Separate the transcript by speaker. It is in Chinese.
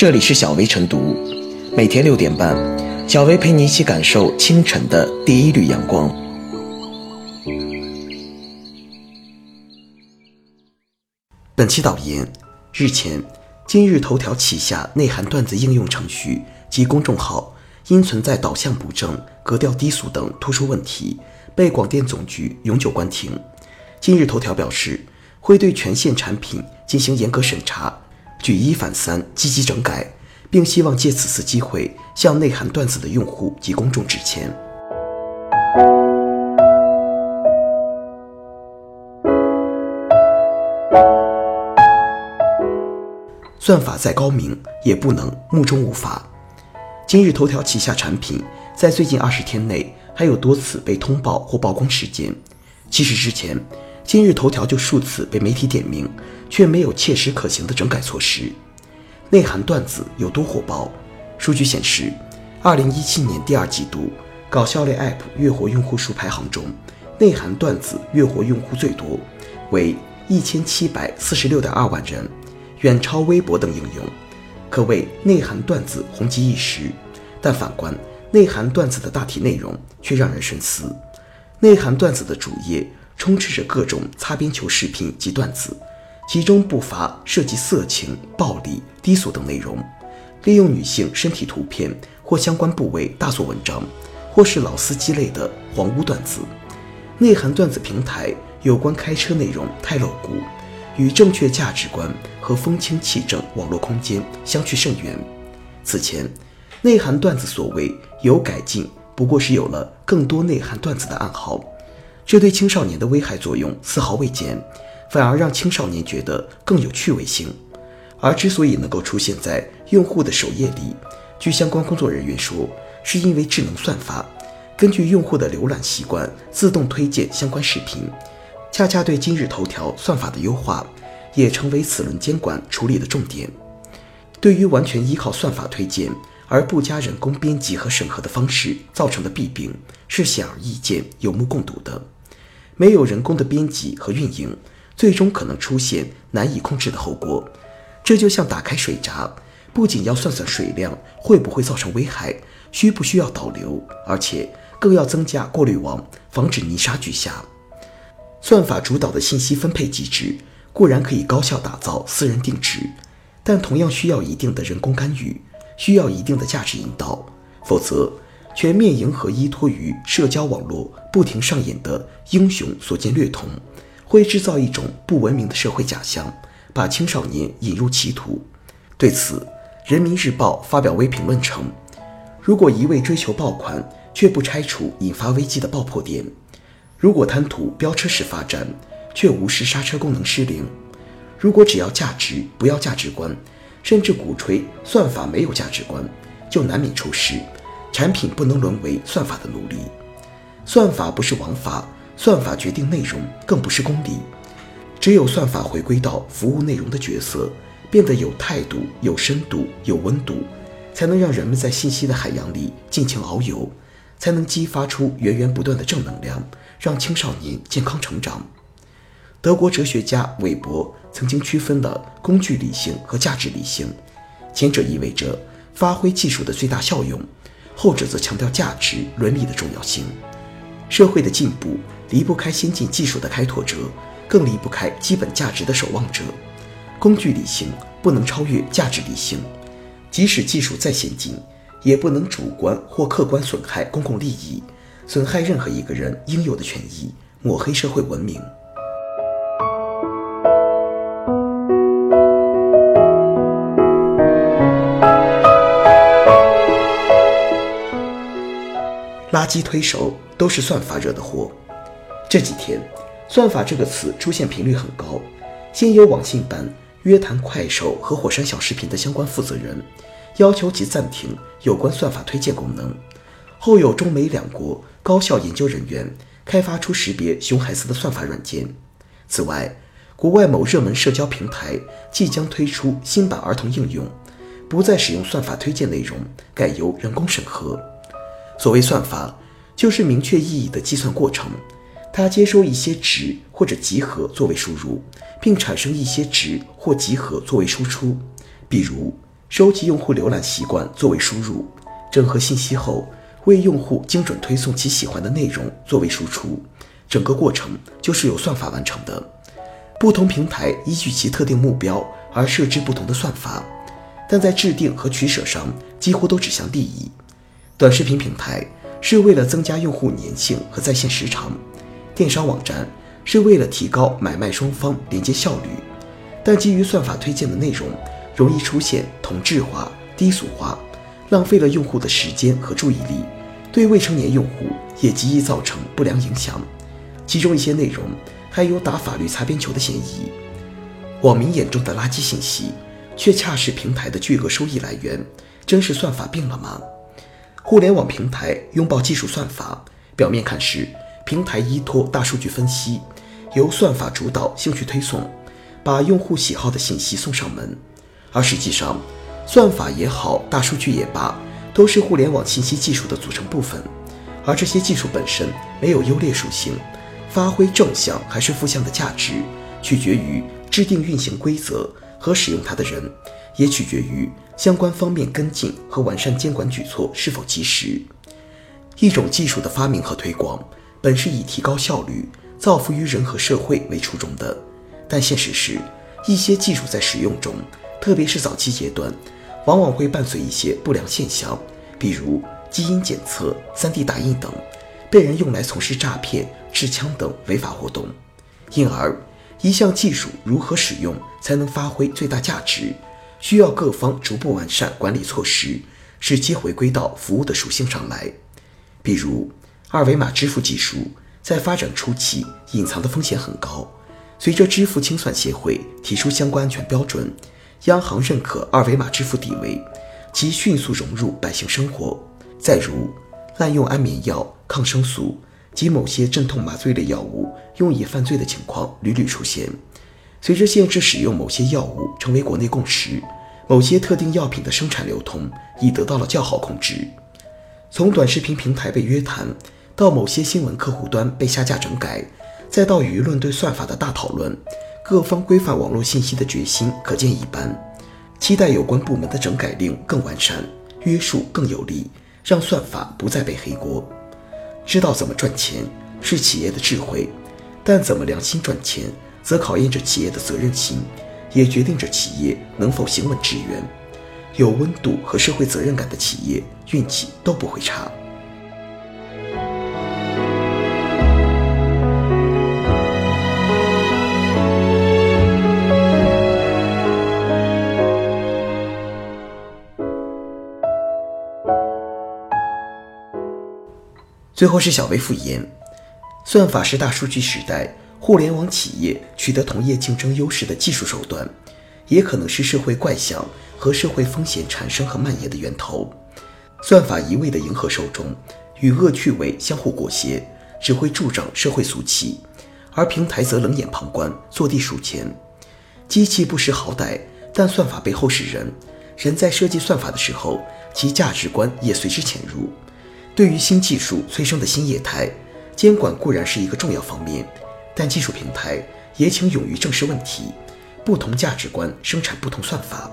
Speaker 1: 这里是小薇晨读，每天六点半，小薇陪你一起感受清晨的第一缕阳光。本期导言：日前，今日头条旗下内涵段子应用程序及公众号因存在导向不正、格调低俗等突出问题，被广电总局永久关停。今日头条表示，会对全线产品进行严格审查。举一反三，积极整改，并希望借此次机会向内涵段子的用户及公众致歉。算法再高明，也不能目中无法。今日头条旗下产品在最近二十天内还有多次被通报或曝光事件。其实之前，今日头条就数次被媒体点名。却没有切实可行的整改措施。内涵段子有多火爆？数据显示，二零一七年第二季度搞笑类 App 月活用户数排行中，内涵段子月活用户最多，为一千七百四十六点二万人，远超微博等应用，可谓内涵段子红极一时。但反观内涵段子的大体内容，却让人深思。内涵段子的主页充斥着各种擦边球视频及段子。其中不乏涉及色情、暴力、低俗等内容，利用女性身体图片或相关部位大做文章，或是老司机类的黄污段子。内涵段子平台有关开车内容太露骨，与正确价值观和风清气正网络空间相去甚远。此前，内涵段子所谓有改进，不过是有了更多内涵段子的暗号，这对青少年的危害作用丝毫未减。反而让青少年觉得更有趣味性，而之所以能够出现在用户的首页里，据相关工作人员说，是因为智能算法根据用户的浏览习惯自动推荐相关视频，恰恰对今日头条算法的优化也成为此轮监管处理的重点。对于完全依靠算法推荐而不加人工编辑和审核的方式造成的弊病，是显而易见、有目共睹的。没有人工的编辑和运营。最终可能出现难以控制的后果，这就像打开水闸，不仅要算算水量会不会造成危害，需不需要导流，而且更要增加过滤网，防止泥沙俱下。算法主导的信息分配机制固然可以高效打造私人定制，但同样需要一定的人工干预，需要一定的价值引导，否则全面迎合依托于社交网络不停上演的英雄所见略同。会制造一种不文明的社会假象，把青少年引入歧途。对此，《人民日报》发表微评论称：“如果一味追求爆款，却不拆除引发危机的爆破点；如果贪图飙车式发展，却无视刹车功能失灵；如果只要价值不要价值观，甚至鼓吹算法没有价值观，就难免出事。产品不能沦为算法的奴隶。算法不是王法。”算法决定内容，更不是公理。只有算法回归到服务内容的角色，变得有态度、有深度、有温度，才能让人们在信息的海洋里尽情遨游，才能激发出源源不断的正能量，让青少年健康成长。德国哲学家韦伯曾经区分了工具理性和价值理性，前者意味着发挥技术的最大效用，后者则强调价值伦理的重要性。社会的进步。离不开先进技术的开拓者，更离不开基本价值的守望者。工具理性不能超越价值理性，即使技术再先进，也不能主观或客观损害公共利益，损害任何一个人应有的权益，抹黑社会文明。垃圾推手都是算法惹的祸。这几天，算法这个词出现频率很高。先有网信办约谈快手和火山小视频的相关负责人，要求其暂停有关算法推荐功能；后有中美两国高校研究人员开发出识别熊孩子的算法软件。此外，国外某热门社交平台即将推出新版儿童应用，不再使用算法推荐内容，改由人工审核。所谓算法，就是明确意义的计算过程。它接收一些值或者集合作为输入，并产生一些值或集合作为输出。比如收集用户浏览习惯作为输入，整合信息后为用户精准推送其喜欢的内容作为输出，整个过程就是由算法完成的。不同平台依据其特定目标而设置不同的算法，但在制定和取舍上几乎都指向利益。短视频平台是为了增加用户粘性和在线时长，电商网站是为了提高买卖双方连接效率。但基于算法推荐的内容容易出现同质化、低俗化，浪费了用户的时间和注意力，对未成年用户也极易造成不良影响。其中一些内容。还有打法律擦边球的嫌疑，网民眼中的垃圾信息，却恰是平台的巨额收益来源，真是算法病了吗？互联网平台拥抱技术算法，表面看是平台依托大数据分析，由算法主导兴趣推送，把用户喜好的信息送上门，而实际上，算法也好，大数据也罢，都是互联网信息技术的组成部分，而这些技术本身没有优劣属性。发挥正向还是负向的价值，取决于制定运行规则和使用它的人，也取决于相关方面跟进和完善监管举措是否及时。一种技术的发明和推广，本是以提高效率、造福于人和社会为初衷的，但现实是，一些技术在使用中，特别是早期阶段，往往会伴随一些不良现象，比如基因检测、3D 打印等。被人用来从事诈骗、持枪等违法活动，因而一项技术如何使用才能发挥最大价值，需要各方逐步完善管理措施，使其回归到服务的属性上来。比如，二维码支付技术在发展初期隐藏的风险很高，随着支付清算协会提出相关安全标准，央行认可二维码支付地位，其迅速融入百姓生活。再如，滥用安眠药。抗生素及某些镇痛麻醉类药物用以犯罪的情况屡屡出现。随着限制使用某些药物成为国内共识，某些特定药品的生产流通已得到了较好控制。从短视频平台被约谈，到某些新闻客户端被下架整改，再到舆论对算法的大讨论，各方规范网络信息的决心可见一斑。期待有关部门的整改令更完善，约束更有力，让算法不再背黑锅。知道怎么赚钱是企业的智慧，但怎么良心赚钱，则考验着企业的责任心，也决定着企业能否行稳致远。有温度和社会责任感的企业，运气都不会差。最后是小微复言，算法是大数据时代互联网企业取得同业竞争优势的技术手段，也可能是社会怪象和社会风险产生和蔓延的源头。算法一味的迎合受众，与恶趣味相互裹挟，只会助长社会俗气；而平台则冷眼旁观，坐地数钱。机器不识好歹，但算法背后是人，人在设计算法的时候，其价值观也随之潜入。对于新技术催生的新业态，监管固然是一个重要方面，但技术平台也请勇于正视问题。不同价值观生产不同算法。